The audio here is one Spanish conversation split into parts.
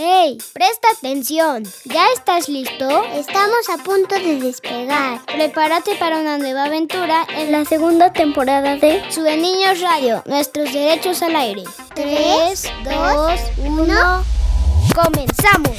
¡Hey! Presta atención. ¿Ya estás listo? Estamos a punto de despegar. Prepárate para una nueva aventura en la segunda temporada de Sube Niños Radio, nuestros derechos al aire. 3, 2, 1. ¡Comenzamos!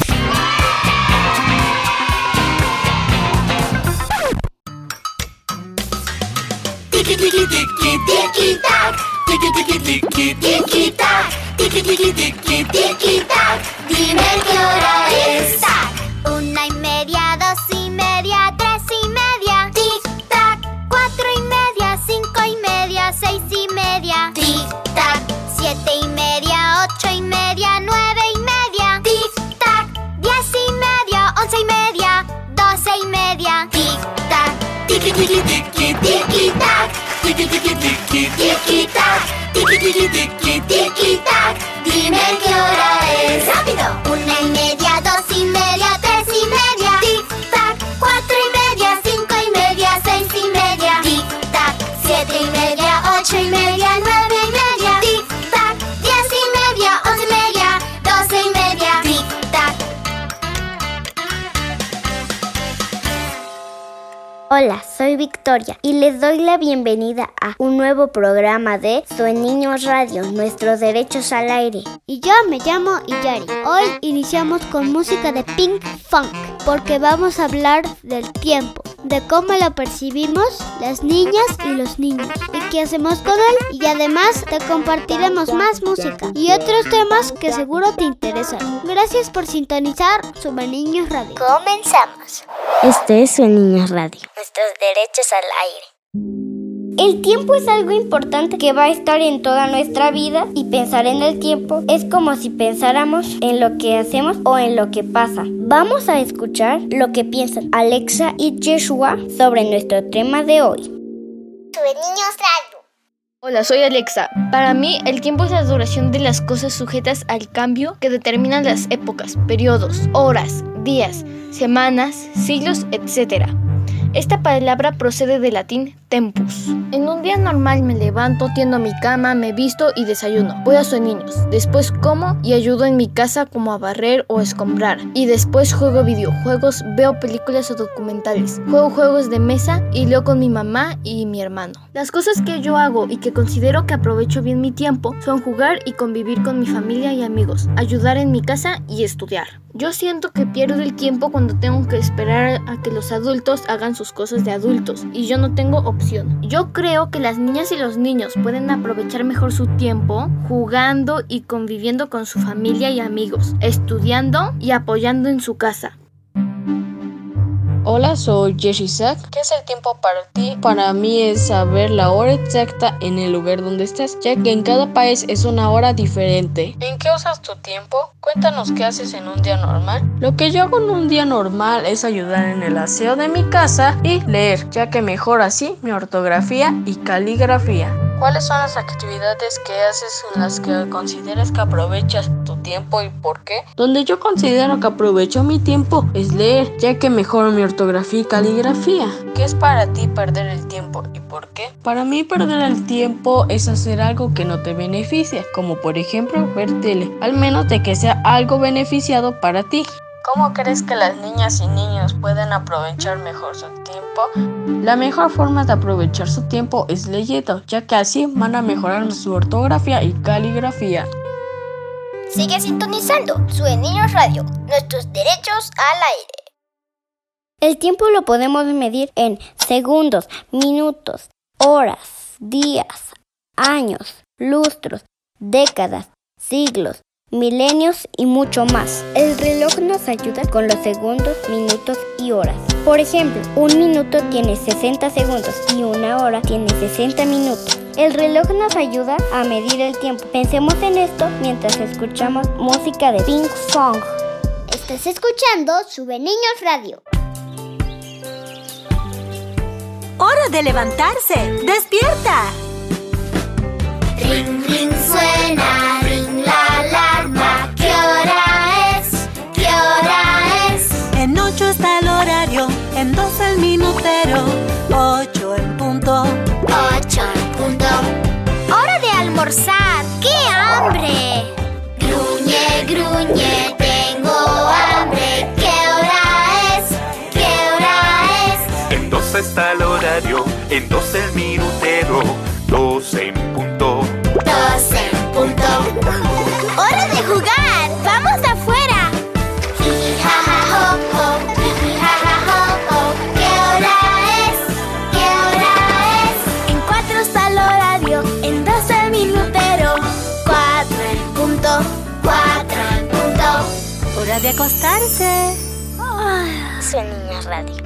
Tiki tiki tiki tiki tac, tiki tiki tiki tiki tac, tiki tiki tiki tiki tac. Dime qué es. Tac. Una y media, dos y media, tres y media. Tic tac, Cuatro y media, cinco y media, seis y media. tic tac, Siete y media, ocho y media, nueve y media. tic tac, Diez y media, once y media, doce y media. tic tac. Tiki tiki tiki tiki tac, tiki tiki tiki tiki tac, tiki tiki tiki soy Victoria y les doy la bienvenida a un nuevo programa de Soy Niños Radio, nuestros derechos al aire. Y yo me llamo Iyari. Hoy iniciamos con música de Pink Funk porque vamos a hablar del tiempo, de cómo lo percibimos las niñas y los niños y qué hacemos con él y además te compartiremos más música y otros temas que seguro te interesan. Gracias por sintonizar Sube Niños Radio. Comenzamos. Este es Soy Niños Radio, nuestros derechos al aire. El tiempo es algo importante que va a estar en toda nuestra vida y pensar en el tiempo es como si pensáramos en lo que hacemos o en lo que pasa. Vamos a escuchar lo que piensan Alexa y Joshua sobre nuestro tema de hoy. Hola, soy Alexa. Para mí, el tiempo es la duración de las cosas sujetas al cambio que determinan las épocas, periodos, horas, días, semanas, siglos, etc. Esta palabra procede del latín tempus. En un día normal me levanto, tiendo mi cama, me visto y desayuno. Voy a sus. Después como y ayudo en mi casa como a barrer o escombrar. Y después juego videojuegos, veo películas o documentales. Juego juegos de mesa y leo con mi mamá y mi hermano. Las cosas que yo hago y que considero que aprovecho bien mi tiempo son jugar y convivir con mi familia y amigos, ayudar en mi casa y estudiar. Yo siento que pierdo el tiempo cuando tengo que esperar a que los adultos hagan sus cosas de adultos y yo no tengo Yo creo que las niñas y los niños pueden aprovechar mejor su tiempo jugando y conviviendo con su familia y amigos, estudiando y apoyando en su casa. Hola, soy Jesse Isaac. ¿Qué es el tiempo para ti? Para mí es saber la hora exacta en el lugar donde estás, ya que en cada país es una hora diferente. ¿En qué usas tu tiempo? Cuéntanos qué haces en un día normal. Lo que yo hago en un día normal es ayudar en el aseo de mi casa y leer, ya que mejora así mi ortografía y caligrafía. ¿Cuáles son las actividades que haces en las que consideras que aprovechas tiempo y por qué? Donde yo considero que aprovecho mi tiempo es leer, ya que mejoro mi ortografía y caligrafía. ¿Qué es para ti perder el tiempo y por qué? Para mí perder el tiempo es hacer algo que no te beneficia, como por ejemplo ver tele, al menos de que sea algo beneficiado para ti. ¿Cómo crees que las niñas y niños pueden aprovechar mejor su tiempo? La mejor forma de aprovechar su tiempo es leyendo, ya que así van a mejorar su ortografía y caligrafía. Sigue sintonizando Sube Niños Radio, nuestros derechos al aire. El tiempo lo podemos medir en segundos, minutos, horas, días, años, lustros, décadas, siglos, milenios y mucho más. El reloj nos ayuda con los segundos, minutos y horas. Por ejemplo, un minuto tiene 60 segundos y una hora tiene 60 minutos. El reloj nos ayuda a medir el tiempo. Pensemos en esto mientras escuchamos música de Pink Song. Estás escuchando Sube Niños Radio. ¡Hora de levantarse! ¡Despierta! Ring, ring, suena, ring la alarma. ¿Qué hora es? ¿Qué hora es? En ocho está el horario, en dos el minutero, ¡Qué hambre! Gruñe, gruñe, tengo hambre. ¿Qué hora es? ¿Qué hora es? En dos está el horario, en dos el minutero, dos en punto. Dos en punto. ¡Hora de jugar! Hora de acostarse. Soy Niños Radio.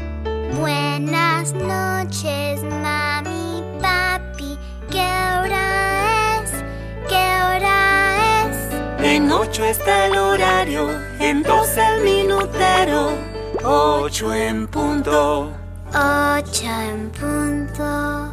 Buenas noches, mami, papi. ¿Qué hora es? ¿Qué hora es? En ocho está el horario, en dos el minutero, ocho en punto. Ocho en punto.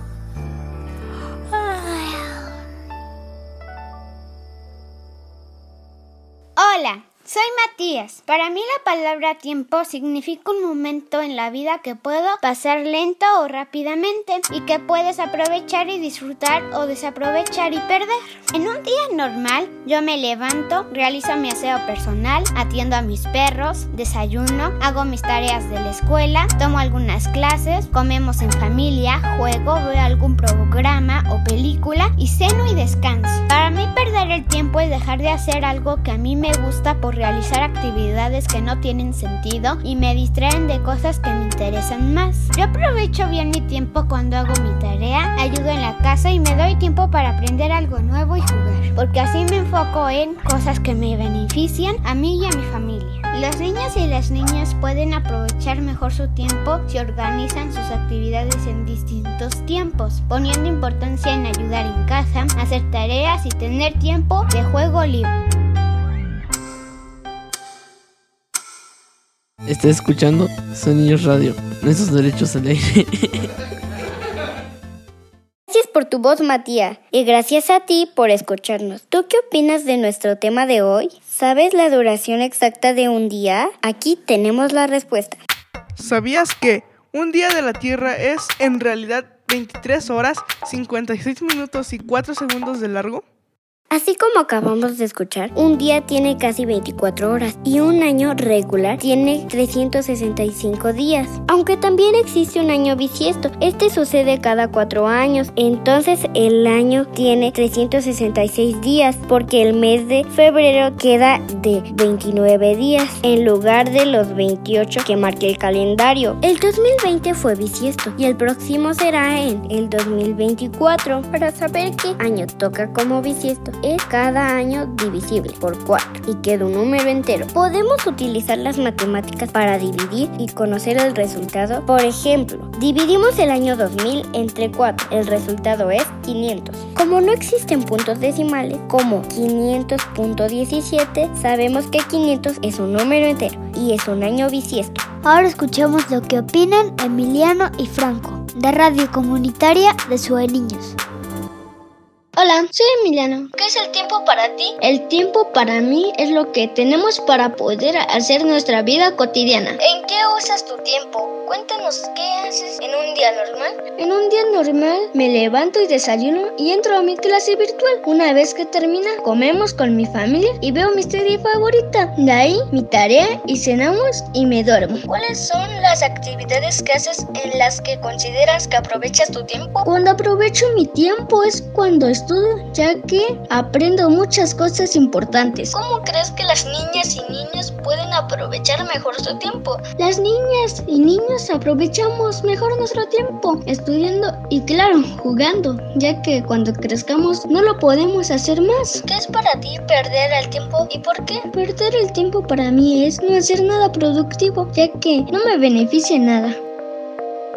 Soy Matías. Para mí la palabra tiempo significa un momento en la vida que puedo pasar lento o rápidamente y que puedes aprovechar y disfrutar o desaprovechar y perder. En un día normal yo me levanto, realizo mi aseo personal, atiendo a mis perros, desayuno, hago mis tareas de la escuela, tomo algunas clases, comemos en familia, juego, veo algún programa o película y ceno y descanso. Para mí perder el tiempo es dejar de hacer algo que a mí me gusta por realizar actividades que no tienen sentido y me distraen de cosas que me interesan más. Yo aprovecho bien mi tiempo cuando hago mi tarea, ayudo en la casa y me doy tiempo para aprender algo nuevo y jugar, porque así me enfoco en cosas que me benefician a mí y a mi familia. Los niños y las niñas pueden aprovechar mejor su tiempo si organizan sus actividades en distintos tiempos, poniendo importancia en ayudar en casa, hacer tareas y tener tiempo de juego libre. Está escuchando Sonidos Radio, nuestros derechos al aire. Gracias por tu voz, Matías, y gracias a ti por escucharnos. ¿Tú qué opinas de nuestro tema de hoy? ¿Sabes la duración exacta de un día? Aquí tenemos la respuesta. ¿Sabías que un día de la Tierra es en realidad 23 horas, 56 minutos y 4 segundos de largo? Así como acabamos de escuchar, un día tiene casi 24 horas y un año regular tiene 365 días. Aunque también existe un año bisiesto, este sucede cada 4 años, entonces el año tiene 366 días porque el mes de febrero queda de 29 días en lugar de los 28 que marca el calendario. El 2020 fue bisiesto y el próximo será en el 2024. Para saber qué año toca como bisiesto, es cada año divisible por 4 y queda un número entero. Podemos utilizar las matemáticas para dividir y conocer el resultado. Por ejemplo, dividimos el año 2000 entre 4. El resultado es 500. Como no existen puntos decimales como 500.17, sabemos que 500 es un número entero y es un año bisiesto. Ahora escuchemos lo que opinan Emiliano y Franco, de Radio Comunitaria de Sue Niños. Hola, soy Emiliano. ¿Qué es el tiempo para ti? El tiempo para mí es lo que tenemos para poder hacer nuestra vida cotidiana. ¿En qué usas tu tiempo? Cuéntanos qué haces en un día normal. En un día normal me levanto y desayuno y entro a mi clase virtual. Una vez que termina, comemos con mi familia y veo mi serie favorita. De ahí mi tarea y cenamos y me duermo. ¿Cuáles son las actividades que haces en las que consideras que aprovechas tu tiempo? Cuando aprovecho mi tiempo es cuando estudio, ya que aprendo muchas cosas importantes. ¿Cómo crees que las niñas y niños pueden aprovechar mejor su tiempo? Las niñas y niños aprovechamos mejor nuestro tiempo estudiando y claro, jugando, ya que cuando crezcamos no lo podemos hacer más. ¿Qué es para ti perder el tiempo y por qué? Perder el tiempo para mí es no hacer nada productivo, ya que no me beneficia en nada.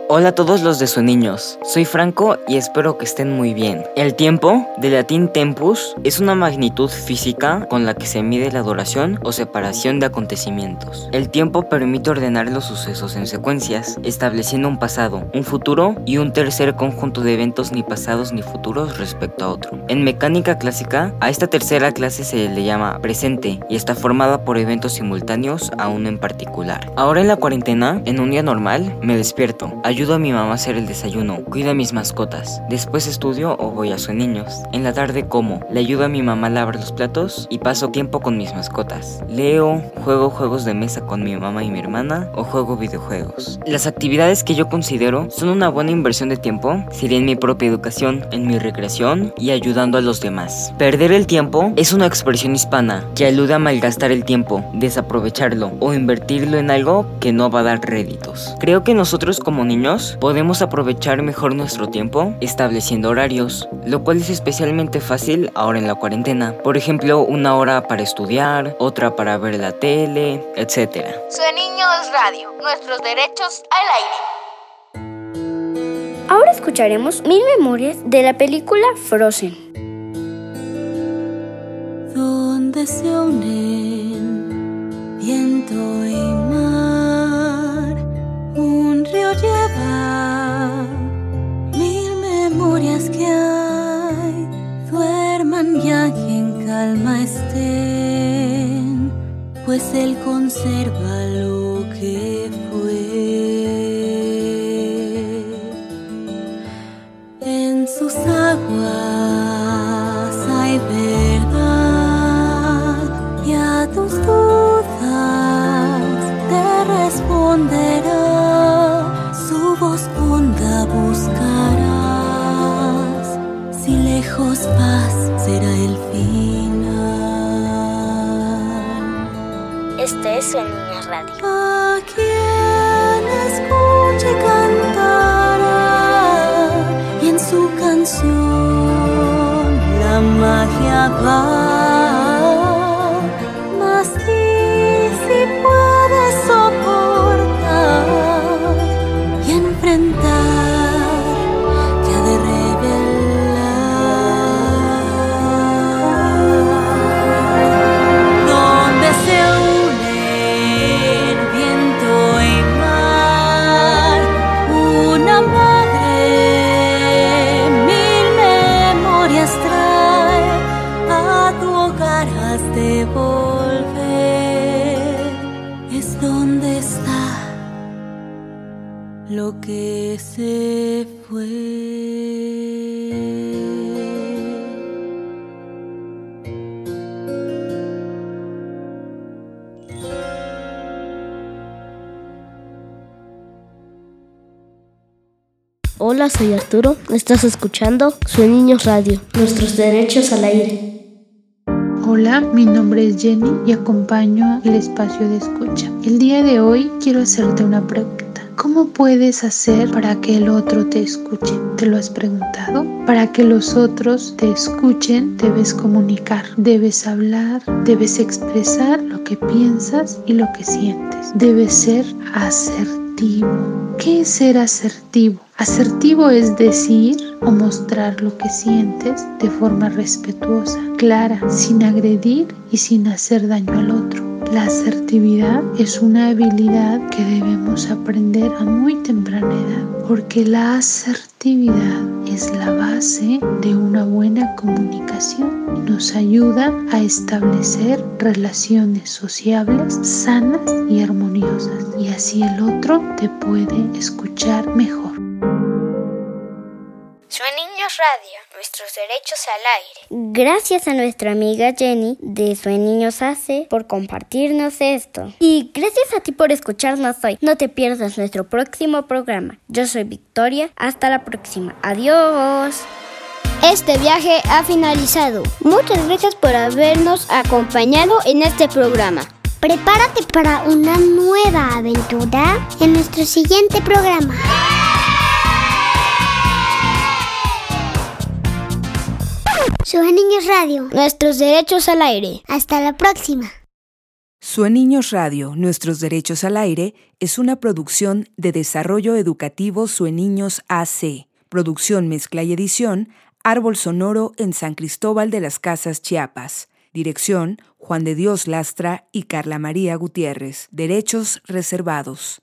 Hola a todos los de su niños, soy Franco y espero que estén muy bien. El tiempo, de latín tempus, es una magnitud física con la que se mide la duración o separación de acontecimientos. El tiempo permite ordenar los sucesos en secuencias, estableciendo un pasado, un futuro y un tercer conjunto de eventos ni pasados ni futuros respecto a otro. En mecánica clásica, a esta tercera clase se le llama presente y está formada por eventos simultáneos a uno en particular. Ahora en la cuarentena, en un día normal, me despierto, ayudo a mi mamá a hacer el desayuno, cuido a mis mascotas. Después estudio o voy a niños. En la tarde como, le ayudo a mi mamá a lavar los platos y paso tiempo con mis mascotas. Leo, juego juegos de mesa con mi mamá y mi hermana o juego videojuegos. Las actividades que yo considero son una buena inversión de tiempo sería en mi propia educación, en mi recreación y ayudando a los demás. Perder el tiempo es una expresión hispana que alude a malgastar el tiempo, desaprovecharlo o invertirlo en algo que no va a dar réditos. Creo que nosotros como niños podemos aprovechar mejor nuestro tiempo estableciendo horarios, lo cual es especialmente fácil ahora en la cuarentena. Por ejemplo, una hora para estudiar, otra para ver la tele, etc. Soy Niños Radio, nuestros derechos al aire. Ahora escucharemos mil memorias de la película Frozen. Donde se unen viento y mar, un río lleva duerman ya y en calma estén, pues él conserva lo que sus lejos vas será el final este es el Niña Radio a quien escuche cantará y en su canción la magia va. Es donde está lo que se fue. Hola, soy Arturo. Estás escuchando Soy Niños Radio, nuestros derechos al aire. Hola, mi nombre es Jenny y acompaño el espacio de escucha. El día de hoy quiero hacerte una pregunta. ¿Cómo puedes hacer para que el otro te escuche? ¿Te lo has preguntado? Para que los otros te escuchen, debes comunicar, debes hablar, debes expresar lo que piensas y lo que sientes. Debes ser asertivo. ¿Qué es ser asertivo? Asertivo es decir o mostrar lo que sientes de forma respetuosa, clara, sin agredir y sin hacer daño al otro. La asertividad es una habilidad que debemos aprender a muy temprana edad, porque la asertividad es la base de una buena comunicación nos ayuda a establecer relaciones sociables sanas y armoniosas y así el otro te puede escuchar mejor. Radio, nuestros derechos al aire. Gracias a nuestra amiga Jenny de Soy Niños Hace por compartirnos esto. Y gracias a ti por escucharnos hoy. No te pierdas nuestro próximo programa. Yo soy Victoria. Hasta la próxima. Adiós. Este viaje ha finalizado. Muchas gracias por habernos acompañado en este programa. Prepárate para una nueva aventura en nuestro siguiente programa. Niños Radio. Nuestros derechos al aire. Hasta la próxima. Sue Niños Radio, Nuestros Derechos al Aire es una producción de Desarrollo Educativo Sue Niños AC. Producción, mezcla y edición, Árbol Sonoro en San Cristóbal de las Casas, Chiapas. Dirección, Juan de Dios Lastra y Carla María Gutiérrez. Derechos reservados.